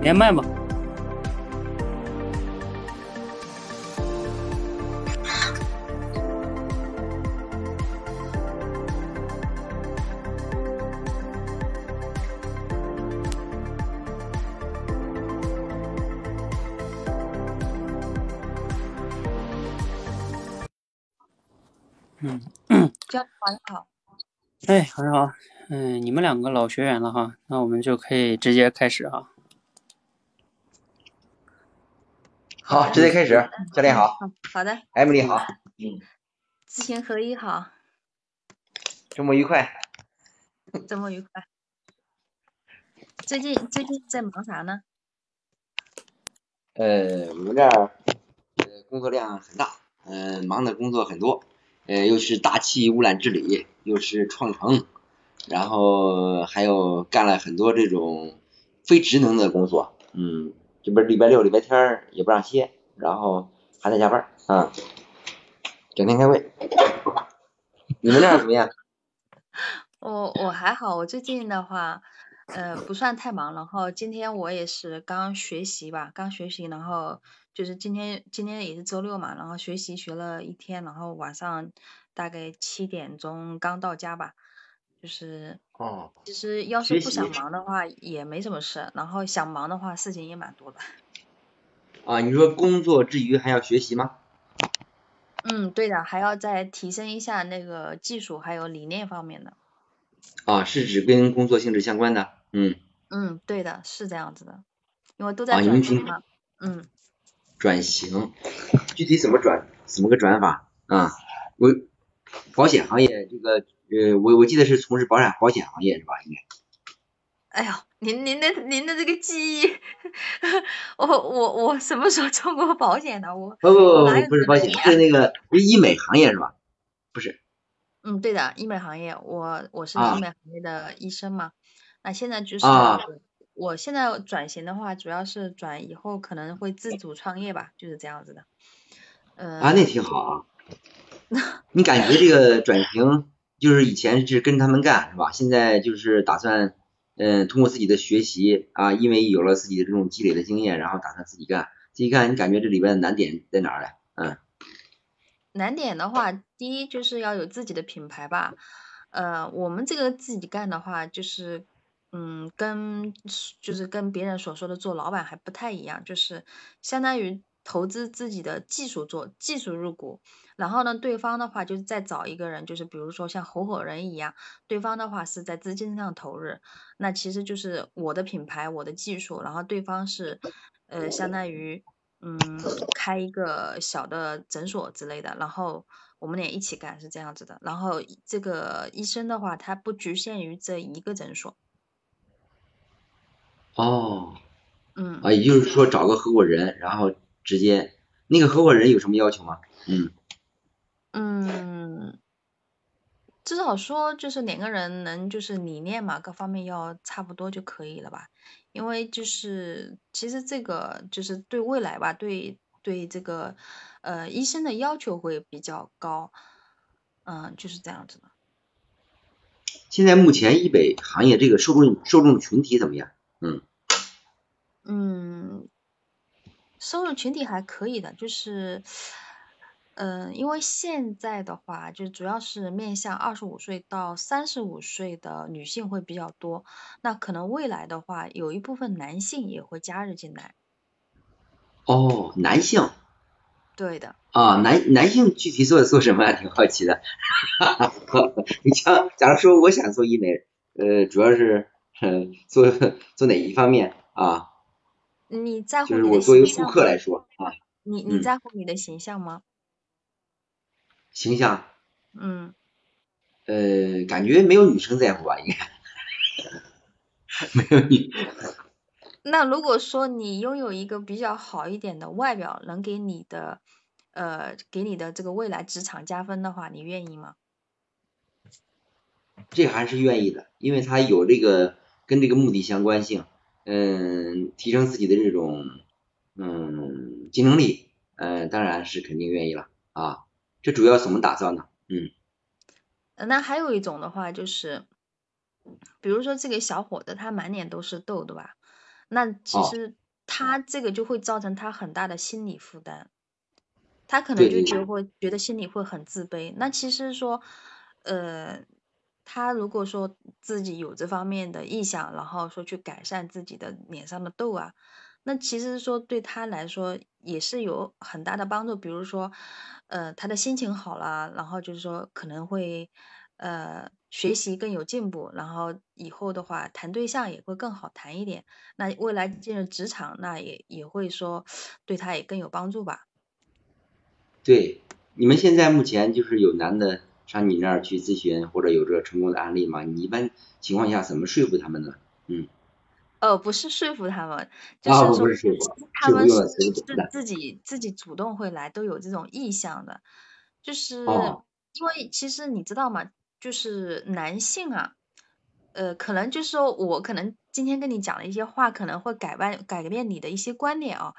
嗯，连麦吧。嗯，教晚上好。哎，很好。嗯，你们两个老学员了哈，那我们就可以直接开始哈。好，直接开始。教练好。好的。艾米丽好。嗯。知行合一好。周末愉快。周末愉快。最近最近在忙啥呢？呃，我们这儿呃工作量很大，嗯，忙的工作很多。呃，又是大气污染治理，又是创城，然后还有干了很多这种非职能的工作，嗯，这不礼拜六、礼拜天也不让歇，然后还在加班啊，整天开会。你们那儿怎么样？我我还好，我最近的话，呃，不算太忙，然后今天我也是刚学习吧，刚学习，然后。就是今天，今天也是周六嘛，然后学习学了一天，然后晚上大概七点钟刚到家吧。就是哦，其实要是不想忙的话也没什么事，然后想忙的话事情也蛮多的。啊，你说工作之余还要学习吗？嗯，对的，还要再提升一下那个技术还有理念方面的。啊，是指跟工作性质相关的，嗯。嗯，对的，是这样子的，因为都在转型嘛，嗯。转型，具体怎么转，怎么个转法啊？我保险行业这个，呃，我我记得是从事保险保险行业是吧？应该。哎呦，您您的您的这个记忆，我我我什么时候做过保险的？我不不不不是保险，是那个是医美行业是吧？不是。嗯，对的，医美行业，我我是医美行业的医生嘛。那现在就是。我现在转型的话，主要是转以后可能会自主创业吧，就是这样子的。呃啊，那挺好啊。你感觉这个转型就是以前是跟他们干是吧？现在就是打算嗯通过自己的学习啊，因为有了自己的这种积累的经验，然后打算自己干。自己干，你感觉这里边的难点在哪儿嘞？嗯。难点的话，第一就是要有自己的品牌吧。呃，我们这个自己干的话，就是。嗯，跟就是跟别人所说的做老板还不太一样，就是相当于投资自己的技术做技术入股，然后呢，对方的话就是再找一个人，就是比如说像合伙人一样，对方的话是在资金上投入，那其实就是我的品牌我的技术，然后对方是呃相当于嗯开一个小的诊所之类的，然后我们俩一起干是这样子的，然后这个医生的话他不局限于这一个诊所。哦，嗯，啊，也就是说找个合伙人，然后直接那个合伙人有什么要求吗？嗯，嗯，至少说就是两个人能就是理念嘛，各方面要差不多就可以了吧？因为就是其实这个就是对未来吧，对对这个呃医生的要求会比较高，嗯，就是这样子的。现在目前医美行业这个受众受众群体怎么样？嗯，嗯，收入群体还可以的，就是，嗯，因为现在的话，就主要是面向二十五岁到三十五岁的女性会比较多，那可能未来的话，有一部分男性也会加入进来。哦，男性。对的。啊，男男性具体做做什么？挺好奇的。你像，假如说我想做医美，呃，主要是。嗯，做做哪一方面啊？你在乎就是我作为顾客来说啊。你你在乎你的形象吗？形象？嗯。呃，感觉没有女生在乎吧，应该。没有女。那如果说你拥有一个比较好一点的外表，能给你的呃给你的这个未来职场加分的话，你愿意吗？这还是愿意的，因为他有这个。跟这个目的相关性，嗯，提升自己的这种嗯竞争力，嗯，当然是肯定愿意了啊。这主要怎么打造呢？嗯，那还有一种的话就是，比如说这个小伙子他满脸都是痘，对吧？那其实他这个就会造成他很大的心理负担，他可能就觉会觉得心里会很自卑。那其实说，呃，他如果说自己有这方面的意向，然后说去改善自己的脸上的痘啊。那其实说对他来说也是有很大的帮助，比如说，呃，他的心情好了，然后就是说可能会，呃，学习更有进步，然后以后的话谈对象也会更好谈一点。那未来进入职场，那也也会说对他也更有帮助吧。对，你们现在目前就是有男的上你那儿去咨询，或者有这个成功的案例吗？你一般情况下怎么说服他们呢？嗯。呃，不是说服他们，就是说他们是是自己自己主动会来，都有这种意向的，就是因为其实你知道吗？就是男性啊，呃，可能就是说我可能今天跟你讲的一些话，可能会改变改变你的一些观点啊。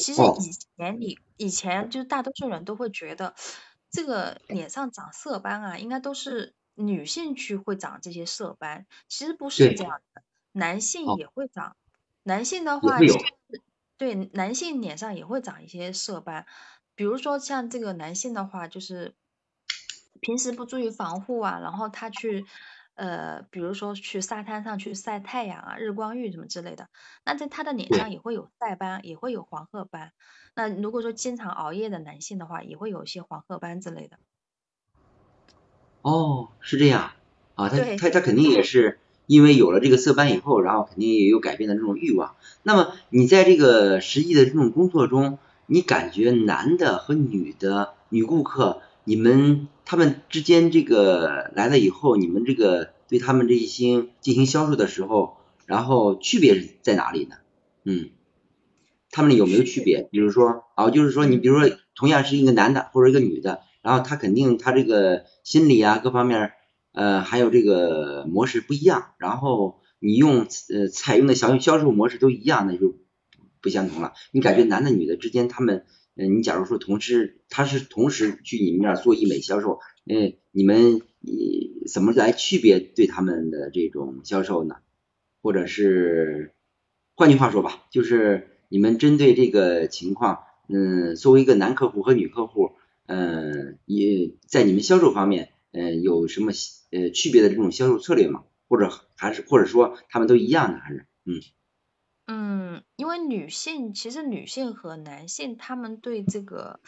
其实以前你以前就是大多数人都会觉得，这个脸上长色斑啊，应该都是女性去会长这些色斑，其实不是这样的。男性也会长，男性的话，对男性脸上也会长一些色斑，比如说像这个男性的话，就是平时不注意防护啊，然后他去呃，比如说去沙滩上去晒太阳啊，日光浴什么之类的，那在他的脸上也会有晒斑，也会有黄褐斑。那如果说经常熬夜的男性的话，也会有一些黄褐斑之类的。哦，是这样啊，他他他肯定也是。因为有了这个色斑以后，然后肯定也有改变的这种欲望。那么你在这个实际的这种工作中，你感觉男的和女的女顾客，你们他们之间这个来了以后，你们这个对他们这一些进行销售的时候，然后区别是在哪里呢？嗯，他们有没有区别？比如说啊，就是说你比如说同样是一个男的或者一个女的，然后他肯定他这个心理啊各方面。呃，还有这个模式不一样，然后你用呃采用的销销售模式都一样，那就不相同了。你感觉男的女的之间，他们，嗯，你假如说同时他是同时去你们那儿做医美销售，嗯，你们你怎么来区别对他们的这种销售呢？或者是换句话说吧，就是你们针对这个情况，嗯，作为一个男客户和女客户，嗯，也在你们销售方面。嗯，有什么呃区别的这种销售策略吗？或者还是或者说他们都一样的还是嗯？嗯，因为女性其实女性和男性他们对这个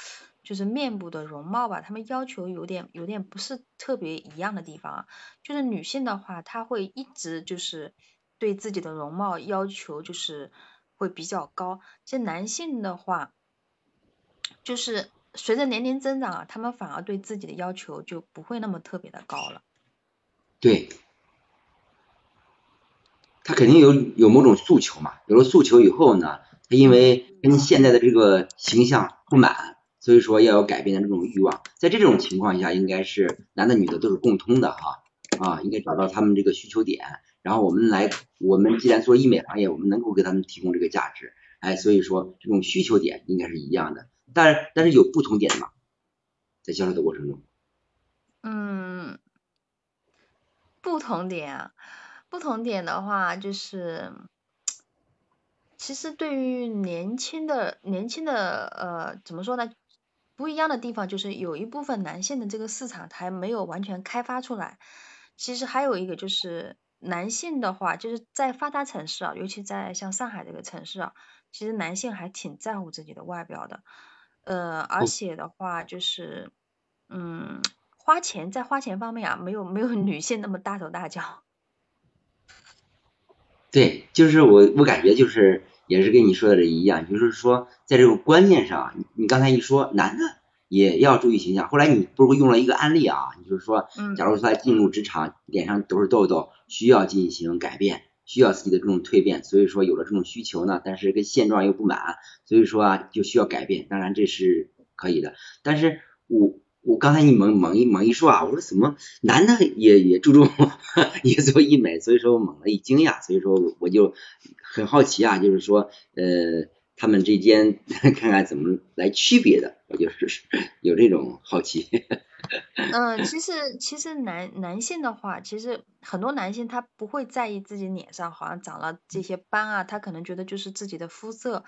就是面部的容貌吧，他们要求有点有点不是特别一样的地方啊。就是女性的话，她会一直就是对自己的容貌要求就是会比较高。其实男性的话，就是。随着年龄增长啊，他们反而对自己的要求就不会那么特别的高了。对，他肯定有有某种诉求嘛，有了诉求以后呢，他因为跟现在的这个形象不满，所以说要有改变的这种欲望。在这种情况下，应该是男的女的都是共通的哈啊，应该找到他们这个需求点，然后我们来，我们既然做医美行业，我们能够给他们提供这个价值，哎，所以说这种需求点应该是一样的。但是但是有不同点吗？在销售的过程中？嗯，不同点啊，不同点的话就是，其实对于年轻的年轻的呃怎么说呢？不一样的地方就是有一部分男性的这个市场还没有完全开发出来。其实还有一个就是男性的话，就是在发达城市啊，尤其在像上海这个城市啊，其实男性还挺在乎自己的外表的。呃，而且的话就是，嗯，花钱在花钱方面啊，没有没有女性那么大手大脚。对，就是我我感觉就是也是跟你说的这一样，就是说在这个观念上，你刚才一说男的也要注意形象，后来你不是用了一个案例啊，你就是说，假如说他进入职场，脸上都是痘痘，需要进行改变。需要自己的这种蜕变，所以说有了这种需求呢，但是跟现状又不满，所以说啊就需要改变。当然这是可以的，但是我我刚才你猛猛一猛一说啊，我说怎么男的也也注重也做医美，所以说我猛了一惊讶，所以说我就很好奇啊，就是说呃他们之间看看怎么来区别的，我就是有这种好奇。嗯，其实其实男男性的话，其实很多男性他不会在意自己脸上好像长了这些斑啊，他可能觉得就是自己的肤色，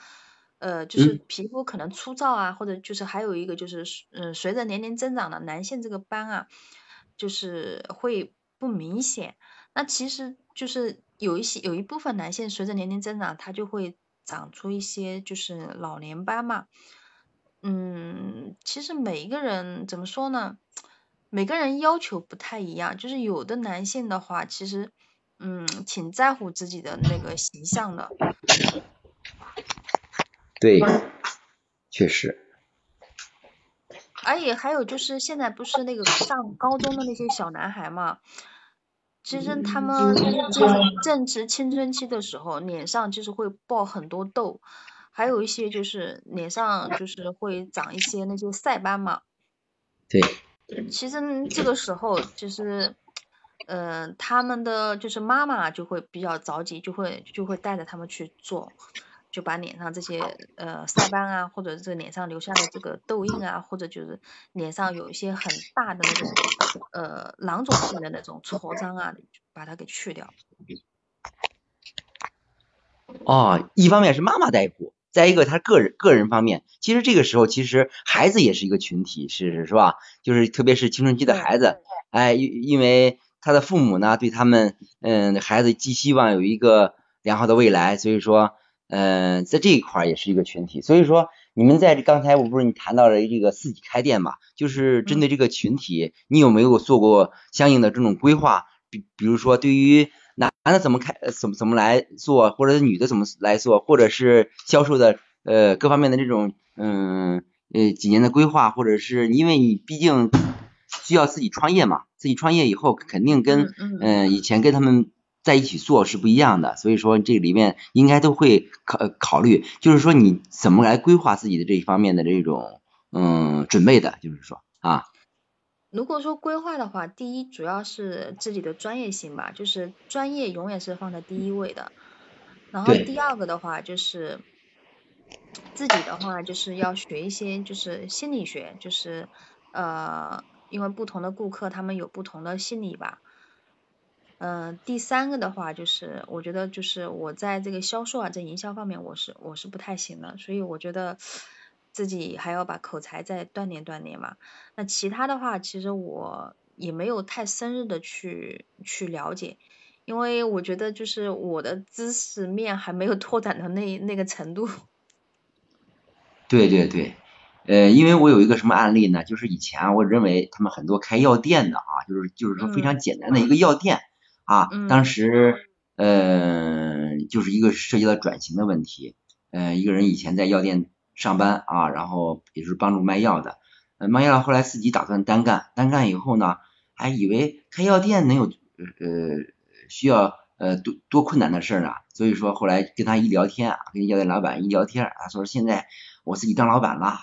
呃，就是嗯皮肤可能粗糙啊，或者就是还有一个就是，嗯，随着年龄增长的男性这个斑啊，就是会不明显。那其实就是有一些有一部分男性随着年龄增长，他就会长出一些就是老年斑嘛。嗯，其实每一个人怎么说呢？每个人要求不太一样，就是有的男性的话，其实嗯挺在乎自己的那个形象的。对，确实，而且还有就是现在不是那个上高中的那些小男孩嘛，其实他们就是正正值青春期的时候，脸上就是会爆很多痘，还有一些就是脸上就是会长一些那些晒斑嘛。对，其实这个时候就是，呃，他们的就是妈妈就会比较着急，就会就会带着他们去做，就把脸上这些呃晒斑啊，或者是脸上留下的这个痘印啊，或者就是脸上有一些很大的那种呃囊肿性的那种痤疮啊，把它给去掉。哦，一方面是妈妈在乎，再一个他个人个人方面，其实这个时候其实孩子也是一个群体，是是是吧？就是特别是青春期的孩子，哎，因因为他的父母呢对他们，嗯，孩子寄希望有一个良好的未来，所以说，嗯，在这一块儿也是一个群体，所以说你们在刚才我不是你谈到了这个自己开店嘛，就是针对这个群体，你有没有做过相应的这种规划？比比如说对于男的怎么开，呃怎么怎么来做，或者女的怎么来做，或者是销售的呃各方面的这种嗯呃几年的规划，或者是因为你毕竟需要自己创业嘛，自己创业以后肯定跟嗯以前跟他们在一起做是不一样的，所以说这里面应该都会考考虑，就是说你怎么来规划自己的这一方面的这种嗯准备的，就是说啊如果说规划的话，第一主要是自己的专业性吧，就是专业永远是放在第一位的。然后第二个的话就是自己的话就是要学一些就是心理学，就是呃，因为不同的顾客他们有不同的心理吧。嗯、第三个的话就是我觉得就是我在这个销售啊，在营销方面我是我是不太行的，所以我觉得自己还要把口才再锻炼锻炼嘛。那其他的话，其实我也没有太深入的去去了解，因为我觉得就是我的知识面还没有拓展到那那个程度。对对对，呃，因为我有一个什么案例呢？就是以前啊，我认为他们很多开药店的啊，就是就是说非常简单的一个药店啊，嗯。当时呃就是一个涉及到转型的问题，呃，一个人以前在药店上班啊，然后也是帮助卖药的，呃，卖药后来自己打算单干，单干以后呢，还以为开药店能有呃需要呃多多困难的事儿呢，所以说后来跟他一聊天啊，跟药店老板一聊天，啊说现在我自己当老板了，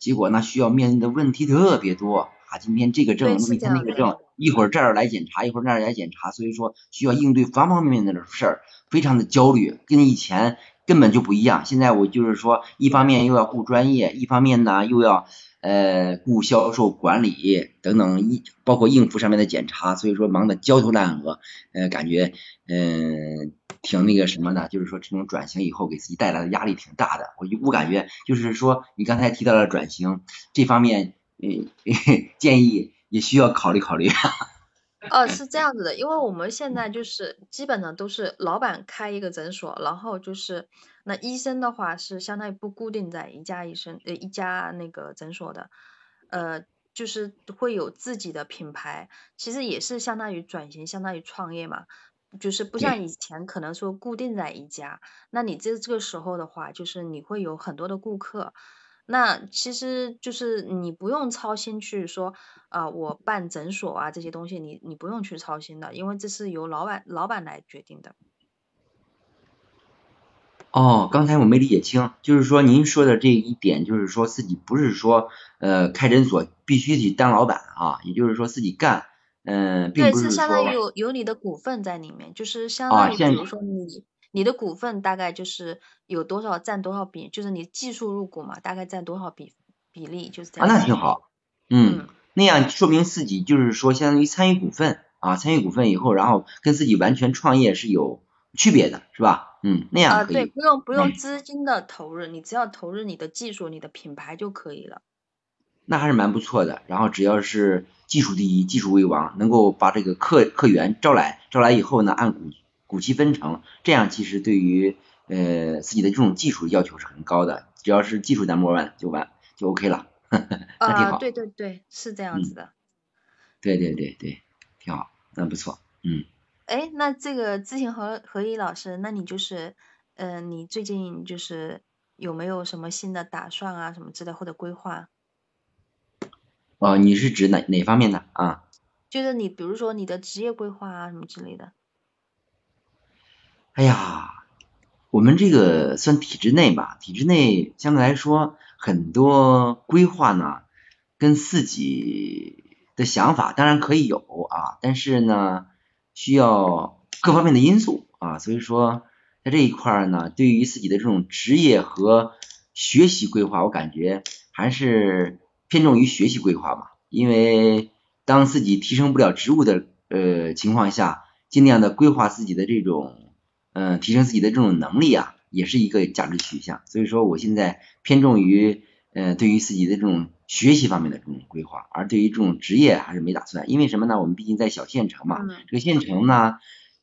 结果呢需要面临的问题特别多啊，今天这个证，明天那个证，一会儿这儿来检查，一会儿那儿来检查，所以说需要应对方方面面的事儿，非常的焦虑，跟以前根本就不一样。现在我就是说，一方面又要顾专业，一方面呢又要呃顾销售管理等等一包括应付上面的检查，所以说忙得焦头烂额，呃感觉嗯、挺那个什么的，就是说这种转型以后给自己带来的压力挺大的。我就我感觉就是说你刚才提到了转型这方面，嗯、建议也需要考虑考虑。哦，是这样子的，因为我们现在就是基本上都是老板开一个诊所，然后就是那医生的话是相当于不固定在一家医生呃一家那个诊所的，呃，就是会有自己的品牌，其实也是相当于转型，相当于创业嘛。就是不像以前可能说固定在一家，那你这这个时候的话，就是你会有很多的顾客，那其实就是你不用操心去说，啊、我办诊所啊这些东西你，你不用去操心的，因为这是由老板老板来决定的。哦，刚才我没理解清，就是说您说的这一点，就是说自己不是说呃开诊所必须得当老板啊，也就是说自己干，嗯、并对，不是是相当于有有你的股份在里面，就是相当于比如说你你的股份大概就是有多少占多少比，就是你技术入股嘛，大概占多少比比例，就是这啊，样。那挺好，嗯，那样说明自己就是说相当于参与股份啊，参与股份以后，然后跟自己完全创业是有区别的，是吧？嗯，那啊，样。对，不用不用嗯资金的投入，你只要投入你的技术、你的品牌就可以了。那还是蛮不错的。然后只要是技术第一，技术为王，能够把这个客客源招来，招来以后呢，按股股息分成，这样其实对于呃自己的这种技术要求是很高的。只要是技术 number one 就完就 OK 了，那挺啊，好。对对对，是这样嗯子的。对对对对，挺好，那不错。嗯，哎，那这个知行合合一老师，那你就是，嗯、你最近就是有没有什么新的打算啊，什么之类或者规划？哦，你是指哪哪方面的啊？就是你比如说你的职业规划啊，什么之类的。哎呀，我们这个算体制内吧，体制内相对来说很多规划呢，跟自己的想法当然可以有啊，但是呢，需要各方面的因素啊，所以说在这一块呢，对于自己的这种职业和学习规划，我感觉还是偏重于学习规划吧，因为当自己提升不了职务的呃情况下，尽量的规划自己的这种。嗯，提升自己的这种能力啊，也是一个价值取向。所以说，我现在偏重于，呃，对于自己的这种学习方面的这种规划，而对于这种职业还是没打算。因为什么呢？我们毕竟在小县城嘛，嗯这个县城呢，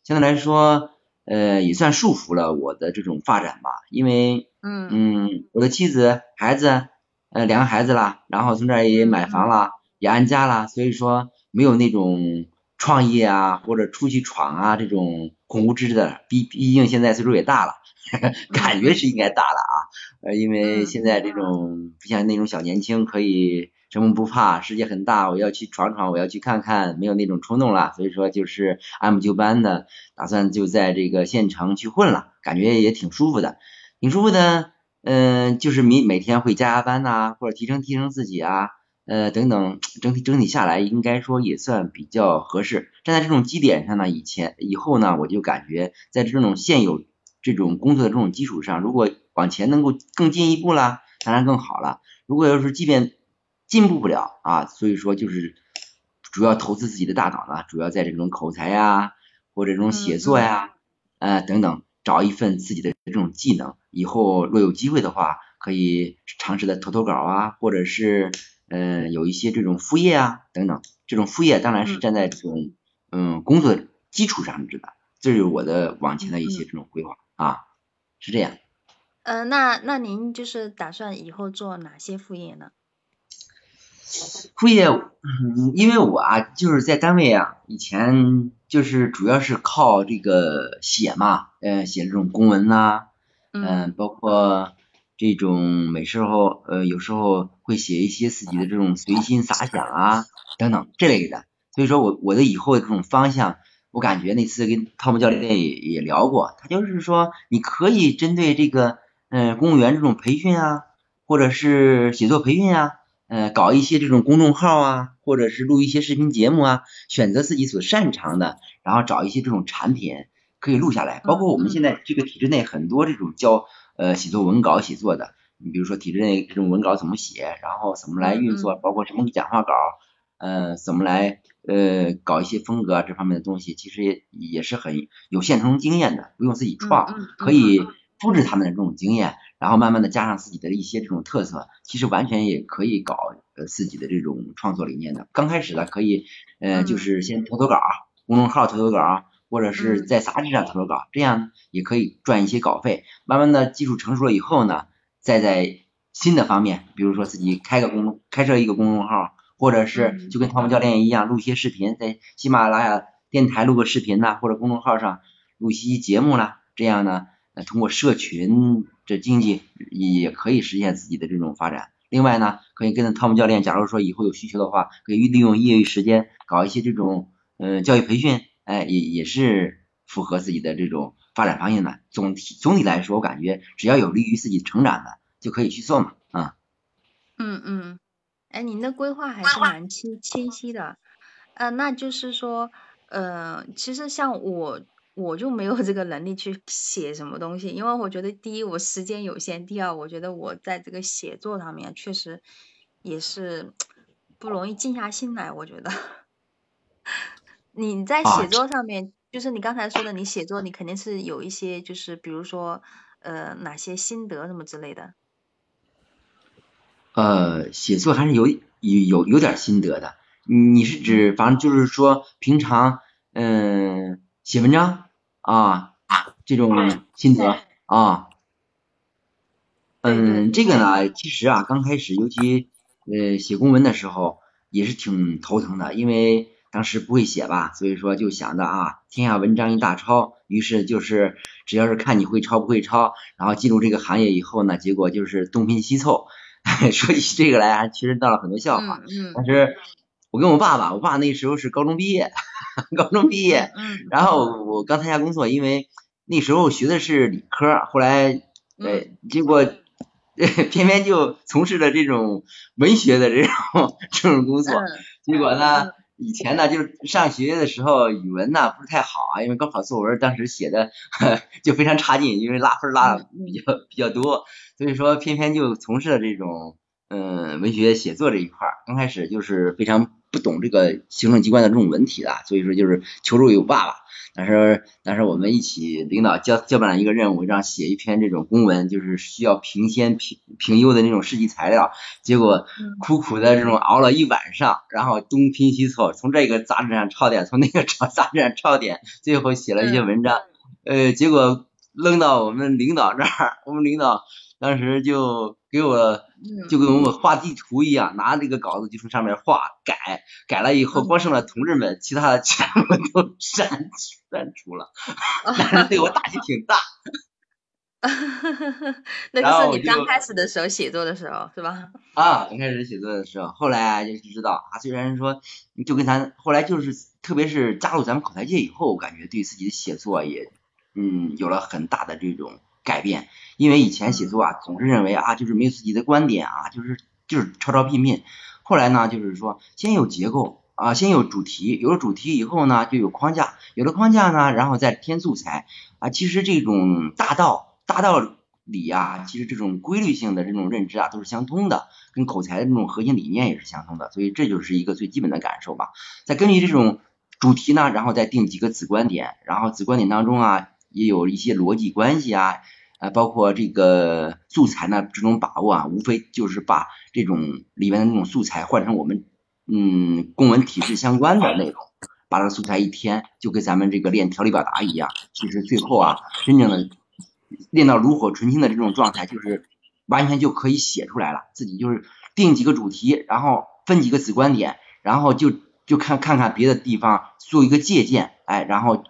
相对来说，呃，也算束缚了我的这种发展吧。因为，嗯嗯，我的妻子、孩子，呃，两个孩子啦，然后从这儿也买房啦，也安家啦，所以说没有那种创业啊或者出去闯啊这种恐无知的。毕毕竟现在岁数也大了，感觉是应该大了啊。呃，因为嗯现在这种不像那种小年轻可以什么不怕，世界很大，我要去闯闯，我要去看看，没有那种冲动了。所以说就是按部就班的，打算就在这个县城去混了，感觉也挺舒服的，挺舒服的。嗯、就是每每天会加加班呐、或者提升提升自己啊，呃等等，整体整体下来应该说也算比较合适。站在这种基点上呢，以前以后呢，我就感觉在这种现有这种工作的这种基础上，如果往前能够更进一步啦，当然更好了。如果要是即便进步不了啊，所以说就是主要投资自己的大脑呢，主要在这种口才呀，或者这种写作呀，呃等等，找一份自己的这种技能，以后若有机会的话，可以尝试的投投稿啊，或者是嗯、呃有一些这种副业啊等等，这种副业当然是嗯站在这种嗯工作基础上指的，这是我的往前的一些这种规划啊，是这样。呃，那那您就是打算以后做哪些副业呢？副业，嗯，因为我啊，就是在单位啊，以前就是主要是靠这个写嘛，呃，写这种公文呐、嗯、嗯包括这种每时候，呃，有时候会写一些自己的这种随心洒想啊，等等这类的。所以说我我的以后的这种方向，我感觉那次跟汤姆教练也也聊过，他就是说你可以针对这个，嗯、公务员这种培训啊，或者是写作培训啊。呃，搞一些这种公众号啊，或者是录一些视频节目啊，选择自己所擅长的，然后找一些这种产品可以录下来。包括我们现在这个体制内很多这种教呃写作文稿写作的，你比如说体制内这种文稿怎么写，然后怎么来运作，包括什么讲话稿，呃，怎么来呃搞一些风格啊这方面的东西，其实也也是很有现成经验的，不用自己创，可以复制他们的这种经验。然后慢慢的加上自己的一些这种特色，其实完全也可以搞呃自己的这种创作理念的。刚开始的可以呃嗯就是先投投稿，公众号投投稿，或者是嗯在杂志上投投稿，这样也可以赚一些稿费。慢慢的技术成熟了以后呢，再在新的方面，比如说自己开个公众开设一个公众号，或者是嗯就跟汤姆教练一样录一些视频，在喜马拉雅电台录个视频呐，或者公众号上录一些节目啦，这样呢。呃，通过社群这经济也可以实现自己的这种发展。另外呢，可以跟着汤姆教练，假如说以后有需求的话，可以利用业余时间搞一些这种呃教育培训，哎，也也是符合自己的这种发展方向的。总体总体来说，我感觉只要有利于自己成长的，就可以去做嘛，啊、嗯嗯，哎，您的规划还是蛮清清晰的，呃，那就是说，呃，其实像我，我就没有这个能力去写什么东西，因为我觉得第一我时间有限，第二我觉得我在这个写作上面确实也是不容易静下心来，我觉得。你在啊写作上面，就是你刚才说的，你写作你肯定是有一些，就是比如说呃哪些心得什么之类的。呃，写作还是有有有有点心得的。你是指，反正就是说，平常嗯、写文章啊这种心得啊。嗯，这个呢，其实啊，刚开始，尤其呃写公文的时候，也是挺头疼的，因为当时不会写吧，所以说就想着啊，天下文章一大抄，于是就是只要是看你会抄不会抄，然后进入这个行业以后呢，结果就是东拼西凑。说起这个来，还其实闹了很多笑话。嗯嗯但是我跟我爸爸，我爸那时候是高中毕业，高中毕业，嗯然后我刚参加工作，因为那时候学的是理科，后来呃嗯结果 偏偏就从事了这种文学的这种这种工作，嗯结果呢，以前呢就是上学的时候语文呢不是太好啊，因为高考作文当时写的 就非常差劲，因为拉分拉比较比较多，所以说偏偏就从事了这种嗯文学写作这一块儿。刚开始就是非常不懂这个行政机关的这种文体的，所以说就是求助于我爸爸。但是但是我们一起领导交交办了一个任务，让写一篇这种公文，就是需要评先评评优的那种事迹材料。结果嗯苦苦的这种熬了一晚上，然后东拼西凑，从这个杂志上抄点，从那个杂杂志上抄点，最后写了一些文章。呃，结果扔到我们领导这儿，我们领导当时就给我嗯就跟我们画地图一样，拿这个稿子就从上面画改，改了以后嗯光剩了同志们，其他的全部都删 删除了，但是对我打击挺大。那是你刚开始的时候写作的时候是吧？啊，刚开始写作的时候，后来就是知道啊，虽然说就跟咱后来就是，特别是加入咱们口才界以后，我感觉对自己的写作也嗯有了很大的这种改变。因为以前写作啊，总是认为啊，就是没有自己的观点啊，就是就是抄抄拼拼。后来呢，就是说先有结构啊，先有主题，有了主题以后呢，就有框架，有了框架呢，然后再添素材啊。其实这种大道大道理啊、其实这种规律性的这种认知啊，都是相通的。跟口才的这种核心理念也是相通的，所以这就是一个最基本的感受吧。再根据这种主题呢，然后再定几个子观点，然后子观点当中啊，也有一些逻辑关系啊，啊，包括这个素材呢这种把握啊，无非就是把这种里面的那种素材换成我们嗯公文体制相关的内容，把这个素材一填，就跟咱们这个练条理表达一样。其实最后啊，真正的练到炉火纯青的这种状态，就是完全就可以写出来了。自己就是定几个主题，然后分几个子观点，然后就就看看看别的地方做一个借鉴，哎，然后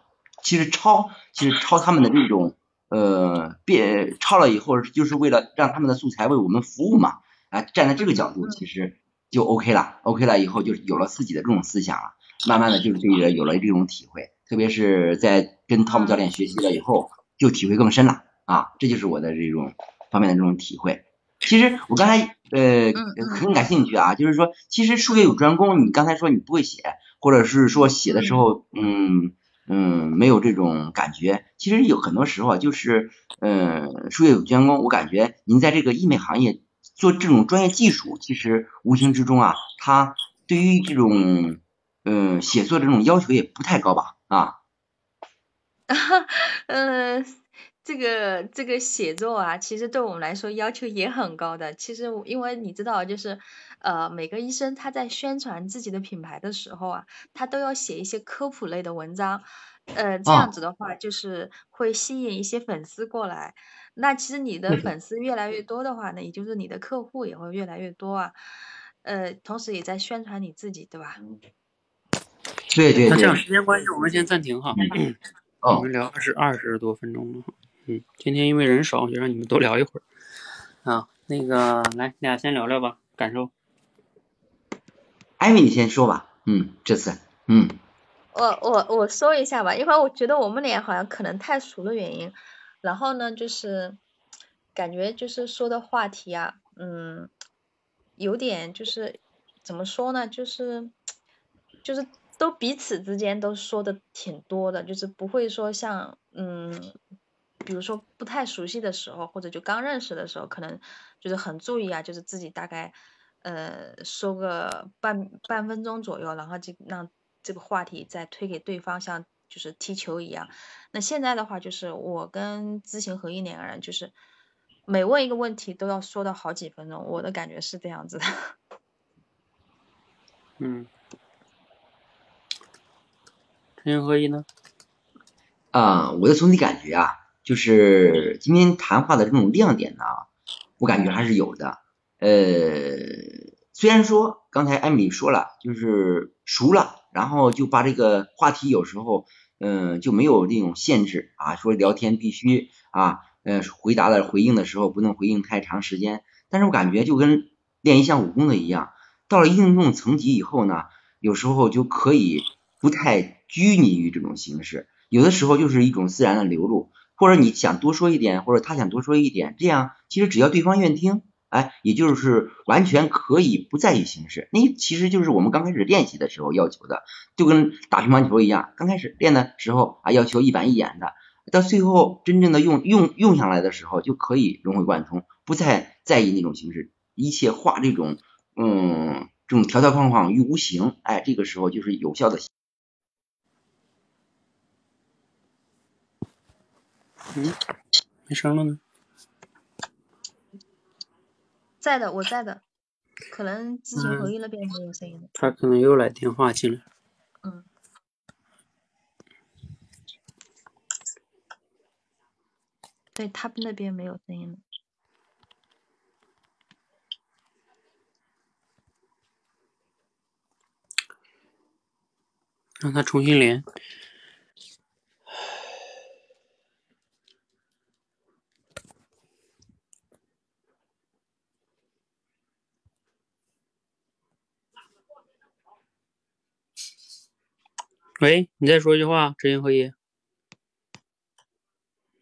其实抄，其实抄他们的这种呃变抄了以后，就是为了让他们的素材为我们服务嘛，啊，站在这个角度，其实就 OK 了，OK 了以后就有了自己的这种思想了，慢慢的就是对人有了这种体会，特别是在跟汤姆教练学习了以后，就体会更深了啊，这就是我的这种方面的这种体会。其实我刚才呃很感兴趣啊，就是说，其实术业有专攻，你刚才说你不会写，或者是说写的时候，嗯嗯没有这种感觉，其实有很多时候啊，就是嗯术业有专攻，我感觉您在这个医美行业做这种专业技术，其实无形之中啊，他对于这种嗯写作这种要求也不太高吧啊，呃，这个这个写作啊，其实对我们来说要求也很高的。其实因为你知道，就是呃，每个医生他在宣传自己的品牌的时候啊，他都要写一些科普类的文章。呃，这啊样子的话，就是会吸引一些粉丝过来。那其实你的嗯粉丝越来越多的话呢，也就是你的客户也会越来越多啊。呃，同时也在宣传你自己，对吧？对对对那这样，时间关系，我们先暂停哈。我哦们聊二十二十多分钟了，嗯，今天因为人少，就让你们多聊一会儿。啊，那个来，你俩先聊聊吧，感受。艾米你先说吧，嗯，这次嗯我我我说一下吧，因为我觉得我们俩好像可能太熟的原因，然后呢，就是感觉就是说的话题啊，嗯，有点就是怎么说呢，就是就是都彼此之间都说的挺多的，就是不会说像嗯，比如说不太熟悉的时候，或者就刚认识的时候，可能就是很注意啊，就是自己大概呃说个半半分钟左右，然后就让这个话题再推给对方，像就是踢球一样。那现在的话，就是我跟知行合一两个人，就是每问一个问题都要说到好几分钟，我的感觉是这样子的。嗯，知行合一呢？啊，我的总体感觉啊，就是今天谈话的这种亮点呢，我感觉还是有的。呃，虽然说刚才艾米说了，就是熟了，然后就把这个话题有时候，嗯，就没有那种限制啊，说聊天必须啊，呃，回答的回应的时候不能回应太长时间。但是我感觉就跟练一项武功的一样，到了一定这种层级以后呢，有时候就可以不太拘泥于这种形式，有的时候就是一种自然的流露，或者你想多说一点，或者他想多说一点，这样其实只要对方愿听。哎，也就是完全可以不在意形式，那其实就是我们刚开始练习的时候要求的，就跟打乒乓球一样，刚开始练的时候啊，要求一板一眼的，到最后真正的用用用上来的时候，就可以融会贯通，不再在意那种形式，一切化这种嗯这种条条框框于无形，哎，这个时候就是有效的。嗯，没声了呢。在的，我在的，可能知行合一那边没有声音了。他可能又来电话进来。嗯。对他们那边没有声音了。让他重新连。喂，你再说一句话，知行合一。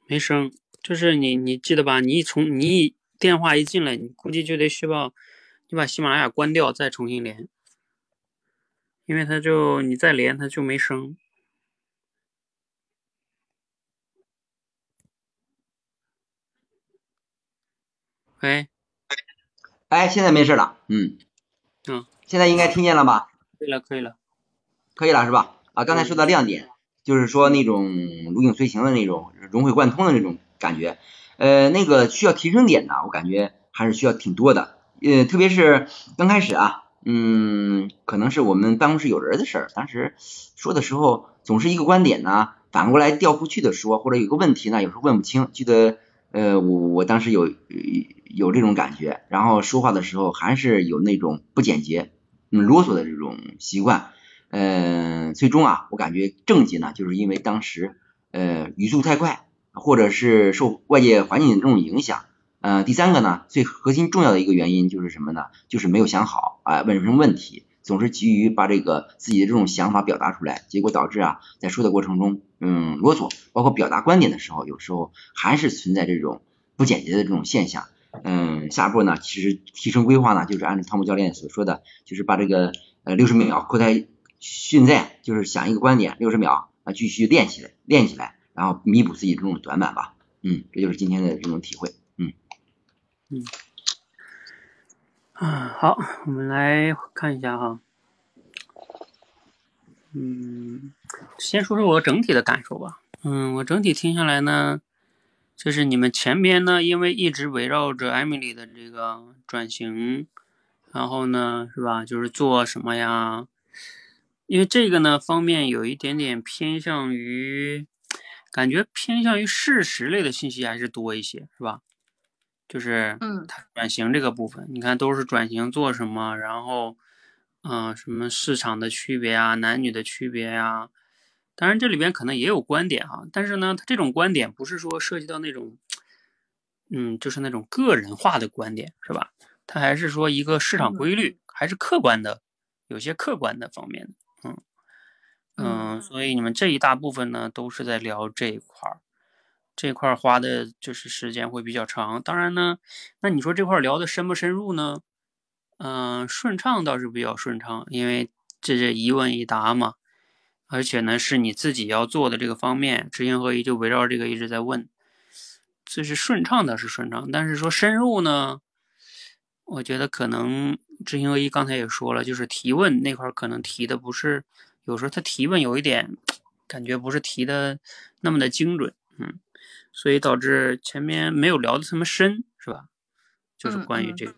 没声，就是你，你记得吧？你一从你一电话一进来，你估计就得需要你把喜马拉雅关掉，再重新连，因为他就你再连他就没声。喂，哎，现在没事了，嗯，嗯，现在应该听见了吧？可以了，可以了，可以了是吧？啊，刚才说的亮点就是说那种如影随形的那种融会贯通的那种感觉，呃，那个需要提升点呢，我感觉还是需要挺多的，呃，特别是刚开始啊，嗯，可能是我们办公室有人的事儿，当时说的时候总是一个观点呢，反过来调不去的说，或者有个问题呢，有时候问不清，记得呃，我我当时有有这种感觉，然后说话的时候还是有那种不简洁、嗯啰嗦的这种习惯。嗯，最终啊，我感觉症结呢，就是因为当时呃语速太快，或者是受外界环境的这种影响。嗯，第三个呢，最核心重要的一个原因就是什么呢？就是没有想好啊，问什么问题，总是急于把这个自己的这种想法表达出来，结果导致啊，在说的过程中，嗯，啰嗦，包括表达观点的时候，有时候还是存在这种不简洁的这种现象。嗯，下一步呢，其实提升规划呢，就是按照汤姆教练所说的，就是把这个呃六十秒扩大。训练就是想一个观点，六十秒啊，继续练起来，练起来，然后弥补自己这种短板吧。嗯，这就是今天的这种体会。嗯嗯啊，好，我们来看一下哈。嗯，先说说我整体的感受吧。嗯，我整体听下来呢，就是你们前边呢，因为一直围绕着艾米丽的这个转型，然后呢，是吧？就是做什么呀？因为这个呢方面有一点点偏向于，感觉偏向于事实类的信息还是多一些，是吧？就是嗯，转型这个部分，你看都是转型做什么，然后嗯，什么市场的区别啊，男女的区别呀，当然这里边可能也有观点啊，但是呢，它这种观点不是说涉及到那种，嗯，就是那种个人化的观点，是吧？它还是说一个市场规律，还是客观的，有些客观的方面的。嗯嗯，所以你们这一大部分呢，都是在聊这一块儿，这块儿花的就是时间会比较长。当然呢，那你说这块聊的深不深入呢？嗯，顺畅倒是比较顺畅，因为这是一问一答嘛，而且呢是你自己要做的这个方面，知行合一就围绕这个一直在问，这是顺畅的是顺畅，但是说深入呢，我觉得可能知行合一刚才也说了，就是提问那块儿可能提的不是，有时候他提问有一点感觉不是提的那么的精准，嗯，所以导致前面没有聊的这么深，是吧？就是关于这个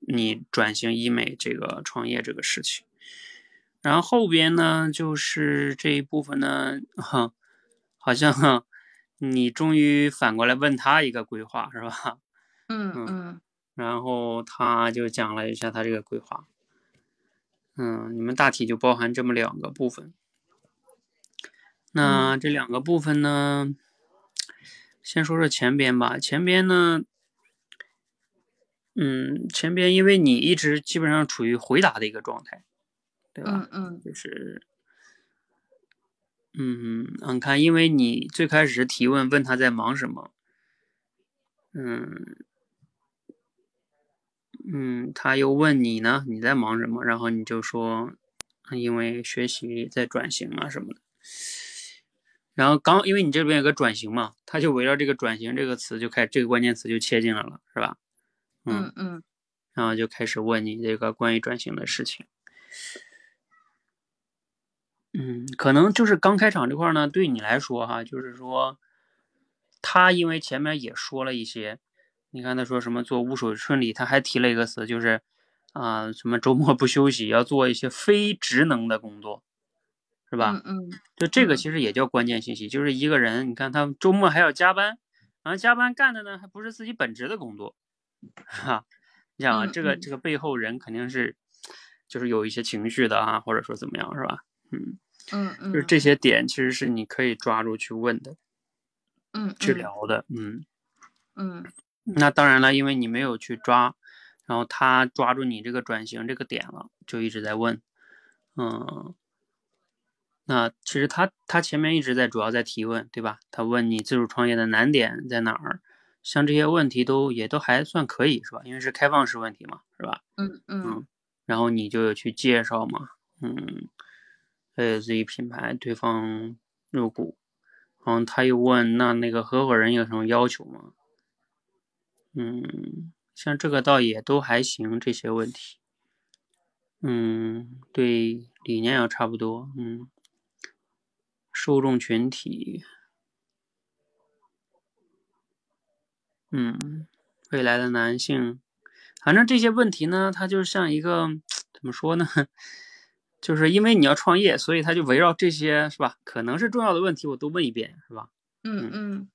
你转型医美这个创业这个事情。然后后边呢，就是这一部分呢，哈，好像你终于反过来问他一个规划，是吧？嗯嗯。然后他就讲了一下他这个规划。嗯，你们大体就包含这么两个部分。那这两个部分呢，先说说前边吧。前边呢，嗯，前边因为你一直基本上处于回答的一个状态。对吧？嗯嗯，就是，嗯，你看，因为你最开始提问问他在忙什么，嗯，嗯，他又问你呢，你在忙什么？然后你就说，因为学习在转型啊什么的。然后刚因为你这边有个转型嘛，他就围绕这个转型这个词就开这个关键词就切进来了，是吧？嗯嗯，然后就开始问你这个关于转型的事情。嗯，可能就是刚开场这块呢，对你来说哈，就是说，他因为前面也说了一些，你看他说什么做无手顺利，他还提了一个词，就是啊，什么周末不休息，要做一些非职能的工作，是吧？嗯嗯。就这个其实也叫关键信息，就是一个人，你看他周末还要加班，然后加班干的呢还不是自己本职的工作，哈，你想啊，这个这个背后人肯定是就是有一些情绪的啊，或者说怎么样，是吧？嗯嗯嗯，就是这些点其实是你可以抓住去问的，嗯，去聊的，嗯嗯。那当然了，因为你没有去抓，然后他抓住你这个转型这个点了，就一直在问，嗯。那其实他他前面一直在主要在提问，对吧？他问你自主创业的难点在哪儿，像这些问题都也都还算可以，是吧？因为是开放式问题嘛，是吧？嗯嗯。然后你就有去介绍嘛，嗯。还有自己品牌，对方入股，然后他又问，那那个合伙人有什么要求吗？嗯，像这个倒也都还行，这些问题，嗯，对，理念要差不多，嗯，受众群体，嗯，未来的男性，反正这些问题呢，它就像一个怎么说呢？就是因为你要创业，所以他就围绕这些是吧？可能是重要的问题，我都问一遍，是吧？嗯嗯，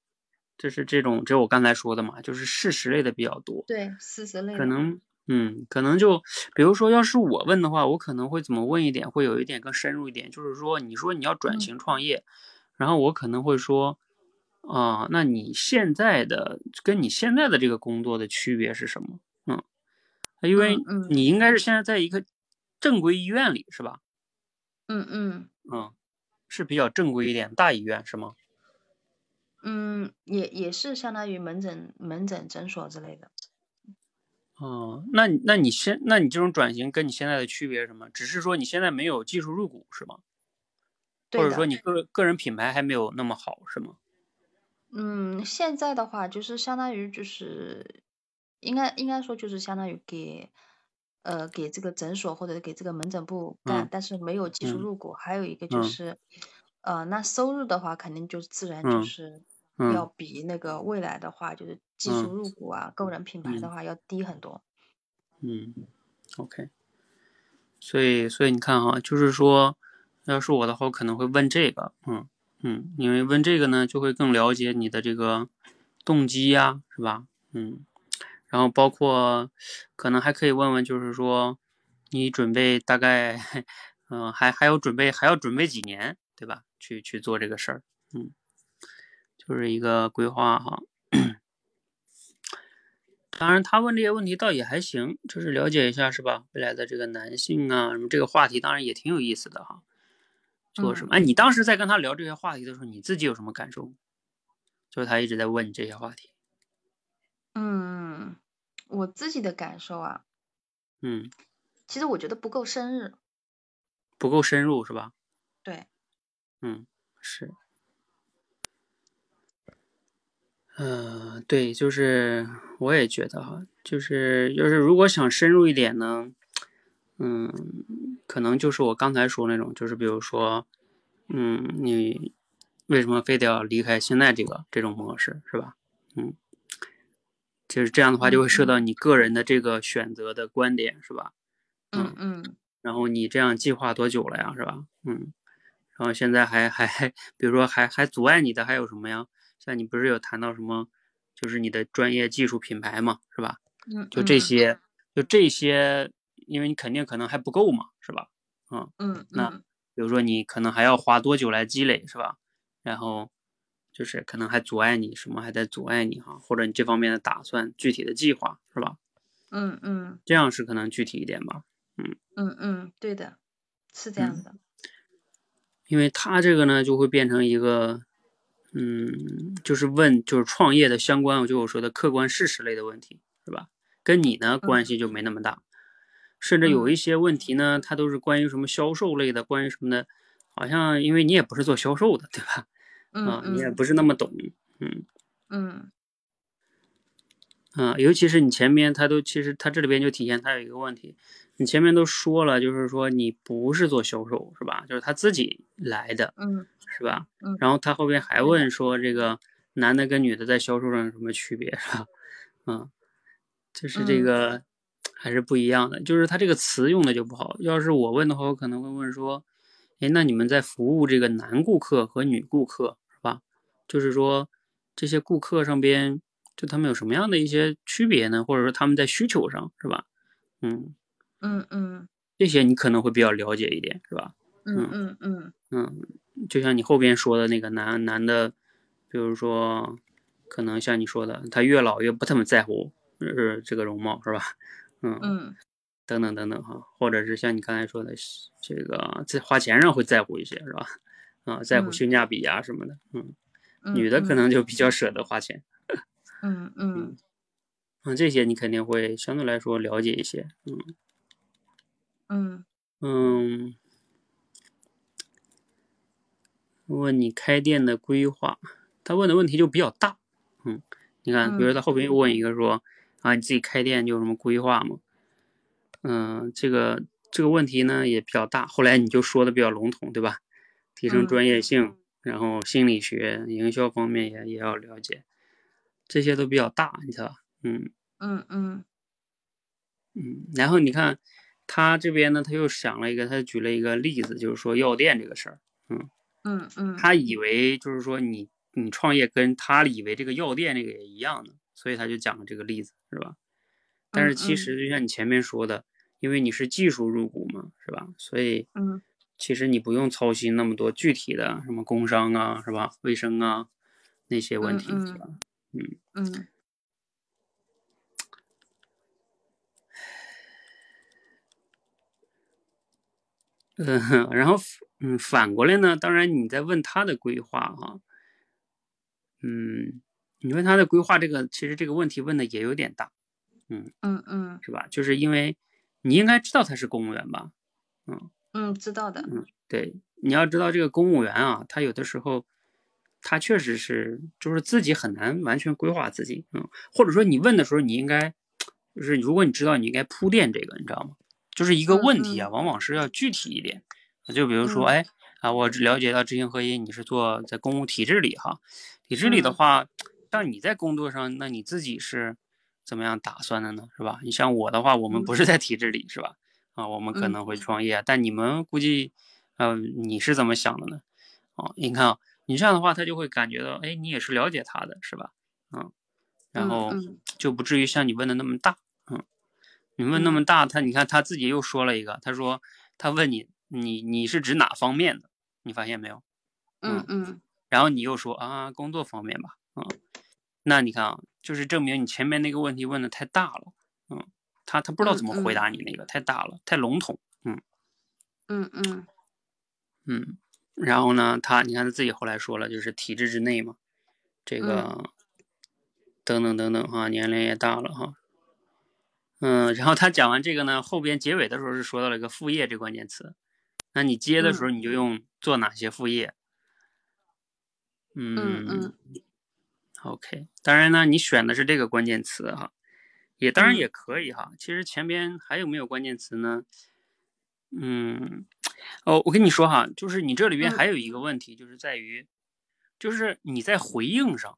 这是这种，就我刚才说的嘛，就是事实类的比较多。对，事实类。可能，嗯，可能就比如说，要是我问的话，我可能会怎么问一点，会有一点更深入一点。就是说，你说你要转型创业，然后我可能会说，啊，那你现在的跟你现在的这个工作的区别是什么？嗯，因为你应该是现在在一个。正规医院里是吧？嗯嗯嗯，是比较正规一点，大医院是吗？嗯，也也是相当于门诊、门诊诊所之类的。哦，那那你现那你这种转型跟你现在的区别是什么？只是说你现在没有技术入股是吗？或者说你个个人品牌还没有那么好是吗？嗯，现在的话就是相当于就是应该应该说就是相当于给。呃，给这个诊所或者给这个门诊部干，但是没有技术入股。还有一个就是，呃，那收入的话，肯定就自然就是要比那个未来的话，就是技术入股啊，个人品牌的话要低很多。嗯，OK。所以，所以你看哈，就是说，要是我的话，我可能会问这个，嗯嗯，因为问这个呢，就会更了解你的这个动机呀，是吧？嗯。然后包括，可能还可以问问，就是说，你准备大概，嗯，还还有准备还要准备几年，对吧？去去做这个事儿，嗯，就是一个规划哈。当然，他问这些问题倒也还行，就是了解一下，是吧？未来的这个男性啊，什么这个话题，当然也挺有意思的哈。做什么？哎，你当时在跟他聊这些话题的时候，你自己有什么感受？就是他一直在问你这些话题。嗯，我自己的感受啊，嗯，其实我觉得不够深入，不够深入是吧？对，嗯，是，嗯，对，就是我也觉得哈，就是要是如果想深入一点呢，嗯，可能就是我刚才说那种，就是比如说，嗯，你为什么非得要离开现在这个这种模式，是吧？嗯，就是这样的话，就会涉到你个人的这个选择的观点，是吧？嗯嗯然后你这样计划多久了呀，是吧？嗯，然后现在还还还，比如说还还阻碍你的还有什么呀？像你不是有谈到什么，就是你的专业技术品牌嘛，是吧？嗯，就这些，就这些，因为你肯定可能还不够嘛，是吧？嗯，嗯，那嗯比如说你可能还要花多久来积累，是吧？然后就是可能还阻碍你什么，还在阻碍你哈，或者你这方面的打算、具体的计划，是吧？嗯嗯这样是可能具体一点吧。嗯嗯，对的，是这样的。因为他这个呢，就会变成一个，嗯，就是问就是创业的相关，就我说的客观事实类的问题，是吧？跟你呢关系就没那么大，甚至有一些问题呢，它都是关于什么销售类的，关于什么的，好像因为你也不是做销售的，对吧？嗯啊，你也嗯。不是那么懂，嗯。嗯。啊，尤其是你前面他都其实他这里边就体现他有一个问题，你前面都说了，就是说你不是做销售，是吧？就是他自己来的，嗯是吧？嗯然后他后边还问说，这个男的跟女的在销售上有什么区别，是吧？嗯，就是这嗯个还是不一样的，就是他这个词用的就不好。要是我问的话，我可能会问说，哎，那你们在服务这个男顾客和女顾客，是吧？就是说这些顾客上边，就他们有什么样的一些区别呢？或者说他们在需求上，是吧？嗯，嗯嗯。这些你可能会比较了解一点，是吧？嗯嗯嗯嗯，就像你后边说的那个男男的，比如说，可能像你说的，他越老越不怎么在乎呃这个容貌，是吧？嗯，嗯。等等等等哈，或者是像你刚才说的，这个在花钱上会在乎一些，是吧？啊，在乎嗯。性价比啊什么的，嗯，嗯，女的可能。就比较舍得花钱，嗯 嗯。嗯，这些你肯定会相对来说了解一些，嗯嗯嗯，问你开店的规划，他问的问题就比较大，嗯，你看，比如他后边又问一个说，啊，你自己开店就有什么规划吗？嗯，这个这个问题呢也比较大，后来你就说的比较笼统，对吧？提升嗯专业性，然后心理学、营销方面也也要了解，这些都比较大，你知道吧？嗯嗯嗯嗯，然后你看他这边呢，他又想了一个，他举了一个例子，就是说药店这个事儿。嗯嗯嗯他以为就是说你你创业跟他以为这个药店这个也一样的，所以他就讲了这个例子，是吧？但是其嗯实就像你前面说的，因为你是技术入股嘛，是吧？所以嗯其实你不用操心那么多具体的什么工商啊，是吧？卫生啊那些问题，嗯是吧？嗯嗯，然后嗯，反过来呢，当然你在问他的规划哈，嗯，你问他的规划这个，其实这个问题问的也有点大，嗯嗯嗯是吧？就是因为你应该知道他是公务员吧？嗯嗯，知道的。嗯，对，你要知道这个公务员啊，他有的时候他确实是就是自己很难完全规划自己，嗯，或者说你问的时候，你应该就是如果你知道，你应该铺垫这个，你知道吗？就是一个问题啊，往往是要具体一点，就比如说，嗯哎啊，我只了解到知行合一，你是做在公务体制里哈，体制里的嗯话，像你在工作上，那你自己是怎么样打算的呢？是吧？你像我的话，我们不是在体制里，是吧？啊，我们可嗯能会创业，但你们估计，呃，你是怎么想的呢？哦，你看啊，你这样的话，他就会感觉到，哎，你也是了解他的，是吧？嗯，然嗯后嗯就不至于像你问的那么大，嗯，你问那么大，他你看他自己又说了一个，他说他问你，你你是指哪方面的？你发现没有？嗯嗯然后你又说啊，工作方面吧，嗯，那你看啊，就是证明你前面那个问题问的太大了，嗯，他他不知道怎么回答。你那个，太大了，太笼统，嗯。嗯嗯。嗯，然后呢，他你看他自己后来说了，就是体制之内嘛，这个等等等等哈，年龄也大了哈，嗯，然后他讲完这个呢，后边结尾的时候是说到了一个副业这关键词，那你接的时候你就用做哪些副业？嗯嗯 OK，当然呢，你选的是这个关键词哈，也当然嗯也可以哈。其实前边还有没有关键词呢？嗯，哦，我跟你说哈，就是你这里边嗯还有一个问题，就是在于，就是你在回应上，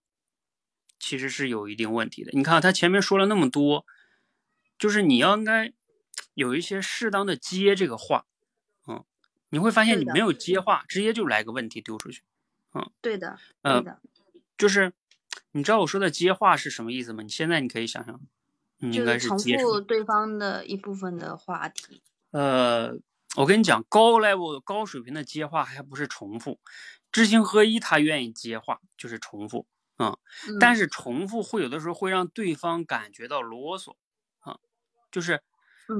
其实是有一定问题的。你看他前面说了那么多，就是你要应该有一些适当的接这个话，嗯，你会发现你没有接话，直接就来个问题丢出去。嗯对的，呃对的，就是你知道我说的接话是什么意思吗？你现在你可以想想，你应该就是重接？复对方的一部分的话题。呃，我跟你讲，高 level 高水平的接话还不是重复，知行合一他愿意接话就是重复嗯、但嗯是重复会有的时候会让对方感觉到啰嗦啊、就是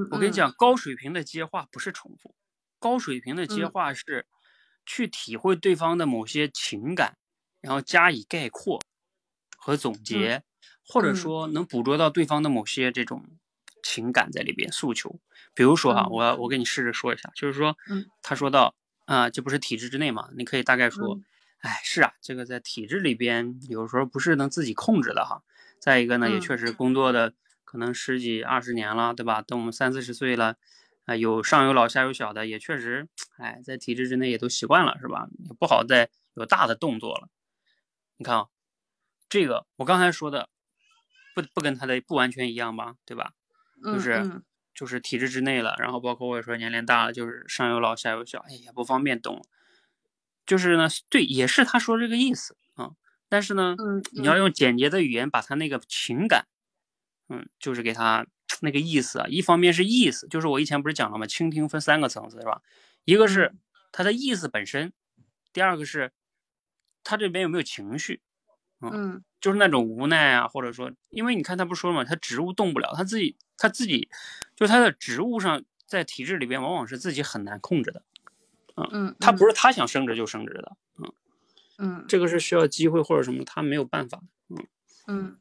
我跟你讲，高水平的接话不是重复，高水平的接嗯话是去体会对方的某些情感，然后加以概括和总结，或者嗯说能捕捉到对方的某些这种情感在里边诉求。比如说哈，嗯我我给你试着说一下，就是说嗯，他说到啊、这不是体制之内嘛？你可以大概说，嗯哎，是啊，这个在体制里边有时候不是能自己控制的哈。再一个呢，也嗯确实工作的可能十几二十年了，对吧？等我们三四十岁了，啊、有上有老下有小的，也确实，哎，在体制之内也都习惯了，是吧？也不好再有大的动作了。你看啊，这个我刚才说的，不不跟他的不完全一样吧，对吧？嗯就是嗯就是体制之内了，然后包括我也说年龄大了，就是上有老下有小，哎也不方便动。就是呢，对，也是他说这个意思啊、但是呢，嗯你要用简洁的语言把他那个情感，嗯，就是给他那个意思啊。一方面是意思，就是我以前不是讲了吗？倾听分三个层次是吧？一个是他的意思本身，第二个是他这边有没有情绪，嗯就是那种无奈啊，或者说，因为你看他不说了吗？他植物动不了，他自己他自己就是他的植物上在体制里边往往是自己很难控制的，嗯，他不是他想升职就升职的，嗯，嗯这个是需要机会或者什么，他没有办法，嗯，嗯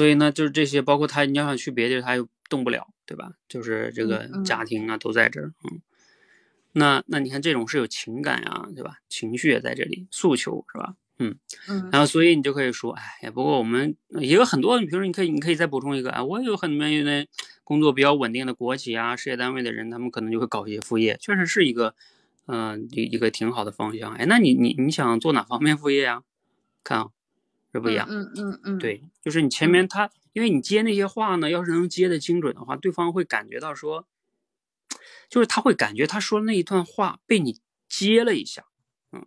所以呢，就是这些，包括他你要想去别的地儿，他又动不了，对吧？就是这个家庭啊都在这儿，嗯，那那你看这种是有情感啊，对吧？情绪也在这里，诉求是吧？嗯。嗯然后所以你就可以说，哎呀，不过我们也有很多，比如说你可以，你可以再补充一个啊，我有很多那工作比较稳定的国企啊、事业单位的人，他们可能就会搞一些副业，确实是一个，嗯、一一个挺好的方向。哎，那你你你想做哪方面副业啊？看啊，这不一样。嗯嗯嗯，对，就是你前面他，因为你接那些话呢，要是能接的精准的话，对方会感觉到说，就是他会感觉他说的那一段话被你接了一下，嗯，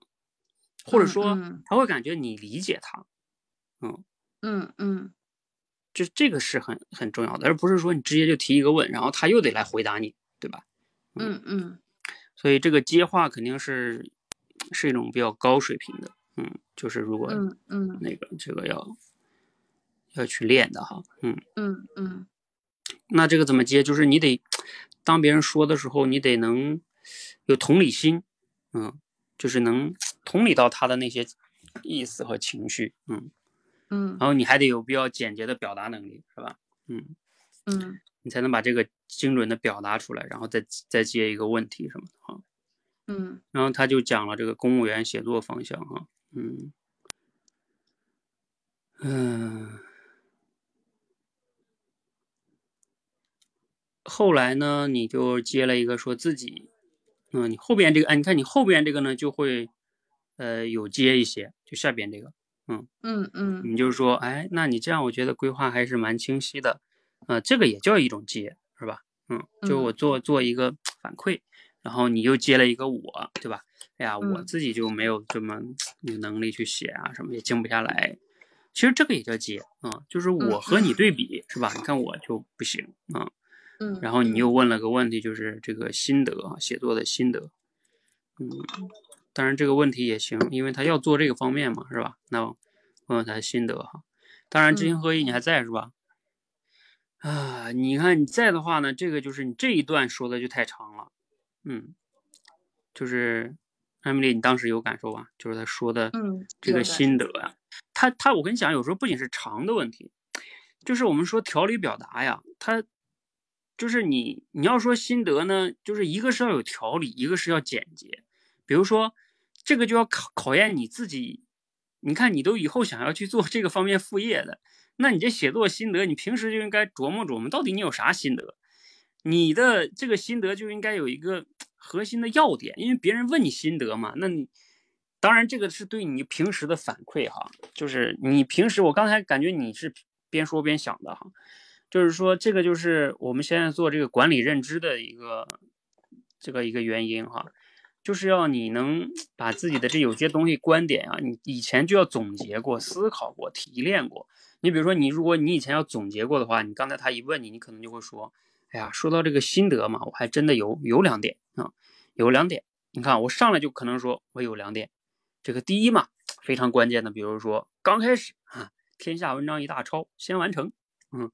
或者说他会感觉你理解他，嗯，嗯嗯。就这个是很很重要的，而不是说你直接就提一个问，然后他又得来回答你，对吧？嗯嗯。所以这个接话肯定是是一种比较高水平的，嗯，就是如果嗯嗯那个这个要要去练的哈，嗯。嗯嗯那这个怎么接？就是你得当别人说的时候，你得能有同理心，嗯，就是能同理到他的那些意思和情绪，嗯，嗯然后你还得有比较简洁的表达能力，是吧？嗯，嗯你才能把这个精准的表达出来，然后再再接一个问题什么的哈。嗯然后他就讲了这个公务员写作方向哈，嗯嗯。后来呢，你就接了一个说自己，嗯，你后边这个，哎，你看你后边这个呢，就会，呃，有接一些，就下边这个，嗯嗯嗯你就说，哎，那你这样，我觉得规划还是蛮清晰的，呃，这个也叫一种接，是吧？嗯，就我做做一个反馈，然后你又接了一个我，对吧？哎呀，我嗯自己就没有这么有能力去写啊，什么也静不下来。其实这个也叫接，啊、就是我和你对比，是吧？你看我就不行啊。嗯，然后你又问了个问题，就是这个心得啊，写作的心得。嗯，当然这个问题也行，因为他要做这个方面嘛，是吧？那问问他的心得哈。当然知行合一你还在是吧？啊，你看你在的话呢，这个就是你这一段说的就太长了。嗯，就是艾米丽，你当时有感受吧？就是他说的嗯这个心得呀、他他我跟你讲，有时候不仅是长的问题，就是我们说条理表达呀，他就是你你要说心得呢，就是一个是要有条理，一个是要简洁。比如说这个就要考考验你自己你看你都以后想要去做这个方面副业的，那你这写作心得，你平时就应该琢磨琢磨，到底你有啥心得？你的这个心得就应该有一个核心的要点，因为别人问你心得嘛，那你当然这个是对你平时的反馈哈，就是你平时我刚才感觉你是边说边想的哈，就是说这个就是我们现在做这个管理认知的一个这个一个原因哈。就是要你能把自己的这有些东西观点啊，你以前就要总结过、思考过、提炼过。你比如说，你如果你以前要总结过的话，你刚才他一问你，你可能就会说：“哎呀，说到这个心得嘛，我还真的有有两点啊，有两点。你看我上来就可能说我有两点。这个第一嘛，非常关键的，比如说刚开始啊，天下文章一大抄，先完成。嗯，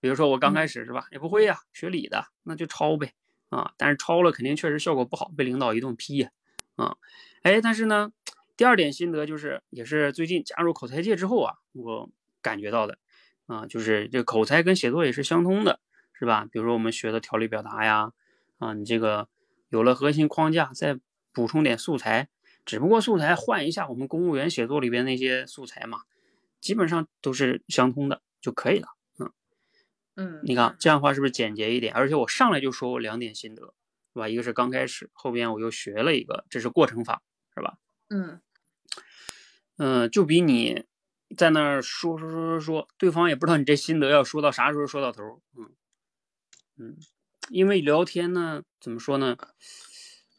比如说我刚开始是吧，也不会呀，学理的那就抄呗。”啊，但是抄了肯定确实效果不好，被领导一顿批呀，啊，哎，但是呢，第二点心得就是，也是最近加入口才界之后啊，我感觉到的，啊，就是这口才跟写作也是相通的，是吧？比如说我们学的条理表达呀，啊，你这个有了核心框架，再补充点素材，只不过素材换一下我们公务员写作里边那些素材嘛，基本上都是相通的就可以了。嗯，你看这样的话是不是简洁一点？而且我上来就说我两点心得，是吧？一个是刚开始，后边我又学了一个，这是过程法，是吧？嗯，嗯，就比你在那儿说说说说说，对方也不知道你这心得要说到啥时候说到头。嗯嗯，因为聊天呢，怎么说呢？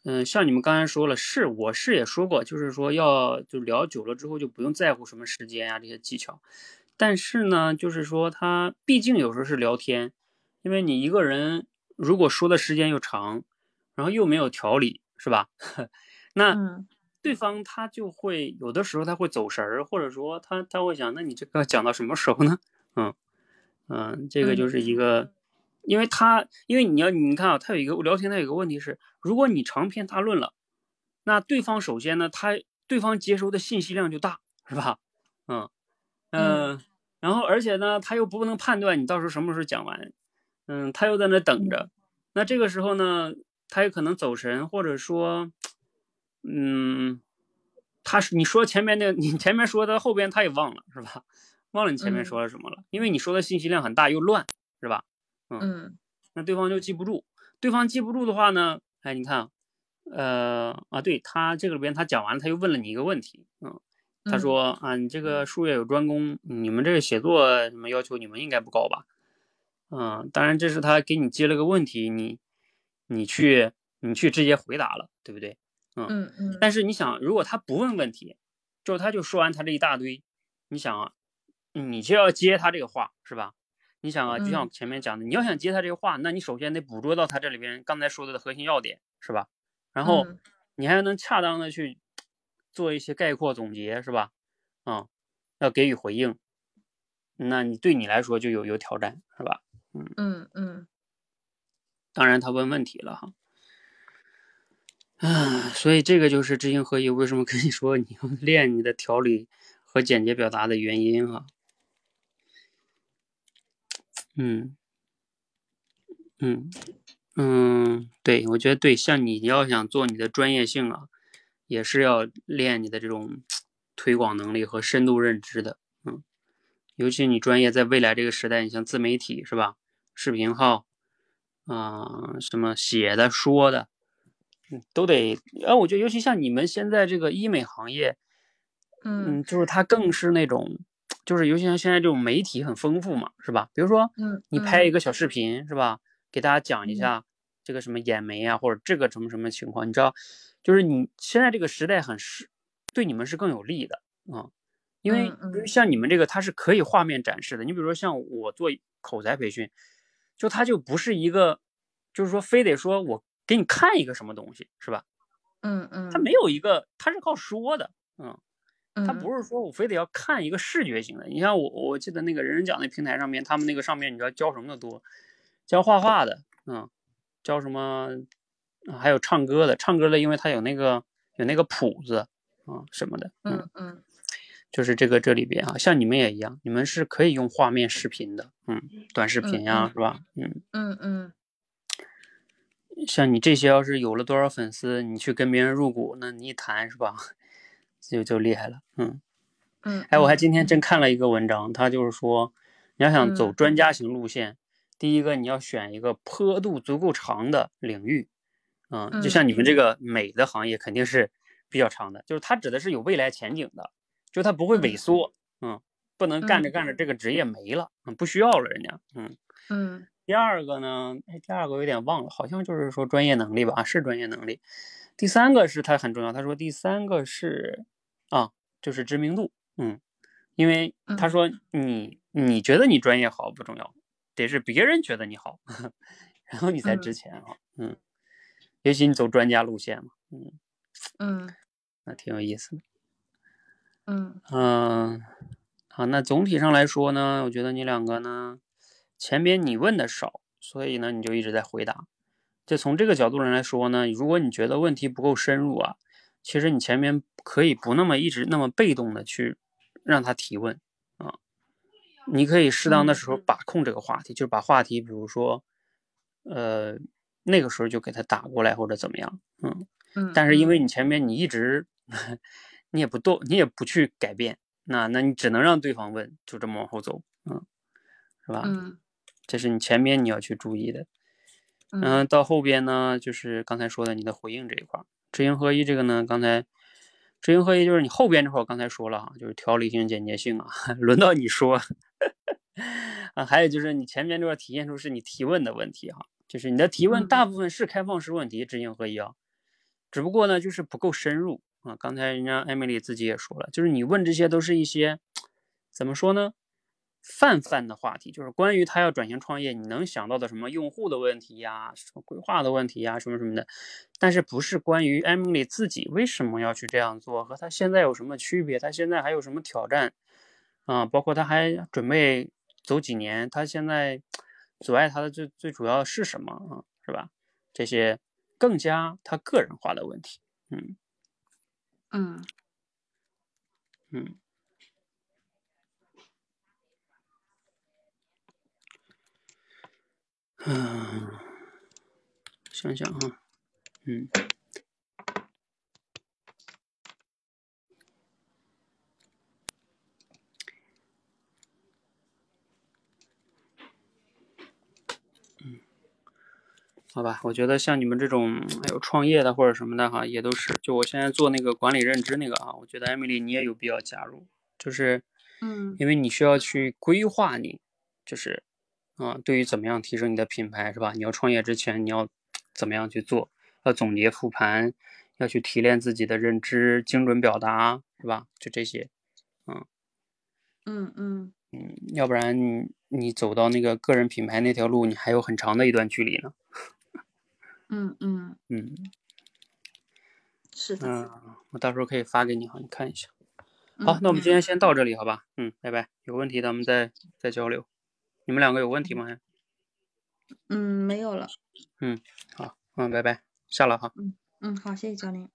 嗯，像你们刚才说了，是我是也说过，就是说要就聊久了之后就不用在乎什么时间啊这些技巧。但是呢，就是说他毕竟有时候是聊天，因为你一个人如果说的时间又长，然后又没有条理，是吧？那对方他就会有的时候他会走神儿，或者说他他会想，那你这个讲到什么时候呢？嗯嗯，这个就是一个，因为他因为你要你看啊，他有一个聊天，他有一个问题是，如果你长篇大论了，那对方首先呢，他对方接收的信息量就大，是吧？嗯。嗯，然后而且呢，他又不能判断你到时候什么时候讲完，嗯，他又在那等着，那这个时候呢，他有可能走神，或者说，嗯，他是你说前面的，你前面说的后边他也忘了，是吧？忘了你前面说了什么了，因为你说的信息量很大又乱，是吧？嗯，那对方就记不住，对方记不住的话呢，哎，你看，呃啊，对他这个里边他讲完，他又问了你一个问题，嗯。他说啊，你这个术业有专攻，你们这个写作什么要求，你们应该不高吧？嗯，当然这是他给你接了个问题，你你去你去直接回答了，对不对？嗯嗯嗯。但是你想，如果他不问问题，就他就说完他这一大堆，你想啊，你就要接他这个话是吧？你想啊，就像前面讲的，你要想接他这个话，那你首先得捕捉到他这里边刚才说的的核心要点是吧？然后你还能恰当的去。做一些概括总结是吧？啊，要给予回应，那你对你来说就有有挑战是吧？嗯嗯嗯。当然他问问题了哈，啊，所以这个就是知行合一。为什么跟你说你要 练你的条理和简洁表达的原因哈？嗯嗯嗯，对，我觉得对，像你要想做你的专业性啊。也是要练你的这种推广能力和深度认知的，嗯，尤其你专业在未来这个时代，你像自媒体是吧？视频号啊，什么写的、说的，嗯，都得。哎，我觉得尤其像你们现在这个医美行业，嗯，就是它更是那种，就是尤其像现在这种媒体很丰富嘛，是吧？比如说，嗯，你拍一个小视频是吧？给大家讲一下这个什么眼眉啊，或者这个什么什么情况，你知道？就是你现在这个时代很是对你们是更有利的啊，因为像你们这个它是可以画面展示的。你比如说像我做口才培训，就它就不是一个，就是说非得说我给你看一个什么东西是吧？嗯嗯，它没有一个，它是靠说的，嗯，它不是说我非得要看一个视觉型的。你像我，我记得那个人人讲那平台上面，他们那个上面你知道教什么的多，教画画的，嗯，教什么？还有唱歌的，唱歌的，因为他有那个有那个谱子啊什么的，嗯嗯，就是这个这里边啊，像你们也一样，你们是可以用画面视频的，嗯，短视频呀，是吧？嗯嗯嗯，像你这些要是有了多少粉丝，你去跟别人入股，那你一谈是吧，就就厉害了，嗯嗯，哎，我还今天真。看了一个文章，他就是说，你要想走专家型路线，第一个你要选一个坡度足够长的领域，嗯，就像你们。这个美的行业肯定是比较长的，就是它指的是有未来前景的，就它不会萎缩，嗯，不能干着干着这个职业没了，嗯，不需要了人家，嗯嗯。第二个呢，哎，第二个有点忘了，好像就是说专业能力吧，是专业能力。第三个是它很重要，他说第三个是啊，就是知名度，嗯，因为他说。你你觉得你专业好不重要，得是别人觉得你好，然后你才值钱啊，嗯，也许你走专家路线嘛，嗯嗯，那挺有意思的，嗯。嗯，好，那总体上来说呢，我觉得你两个呢，前边你问的少，所以呢你就一直在回答。就从这个角度上来说呢，如果你觉得问题不够深入啊，其实你前面可以不那么一直那么被动的去让他提问啊，你可以适当的时候把控这个话题，就把话题，比如说，呃，那个时候就给他打过来或者怎么样，嗯嗯，但是因为你前面你一直 你也不动，你也不去改变，那那你只能让对方问，就这么往后走，嗯，是吧？嗯，这是你前面你要去注意的。嗯，到后边呢，就是刚才说的你的回应这一块，知行合一这个呢，刚才知行合一就是你后边这块，我刚才说了哈，就是条理性、简洁性啊，轮到你说 啊，还有就是你前面这块体现出是你提问的问题哈，就是你的提问大部分是开放式问题，知行合一啊，只不过呢就是不够深入啊。刚才人家艾米丽自己也说了，就是你问这些都是一些怎么说呢？泛泛的话题就是关于他要转型创业，你能想到的什么用户的问题呀，什么规划的问题呀，什么什么的，但是不是关于 Emily 自己为什么要去这样做，和他现在有什么区别，他现在还有什么挑战啊？包括他还准备走几年，他现在阻碍他的最最主要是什么啊？是吧？这些更加他个人化的问题，嗯嗯嗯。嗯，想想哈，嗯，嗯，好吧，我觉得像你们这种还有创业的或者什么的哈，也都是。就我现在做那个管理认知那个啊，我觉得艾米丽你也有必要加入，就是，嗯，因为你需要去规划你，就是。啊，对于怎么样提升你的品牌是吧？你要创业之前，你要怎么样去做？要总结复盘，要去提炼自己的认知，精准表达是吧？就这些，嗯，嗯嗯嗯，要不然你你走到那个个人品牌那条路，你还有很长的一段距离呢。嗯嗯嗯，是的。嗯，我到时候可以发给你哈，你看一下。好，那我们今天先到这里，好吧？嗯，拜拜。有问题咱们再再交流。你们两个有问题吗？嗯，没有了。嗯，好，嗯，拜拜，下了哈。嗯嗯，好，谢谢教练。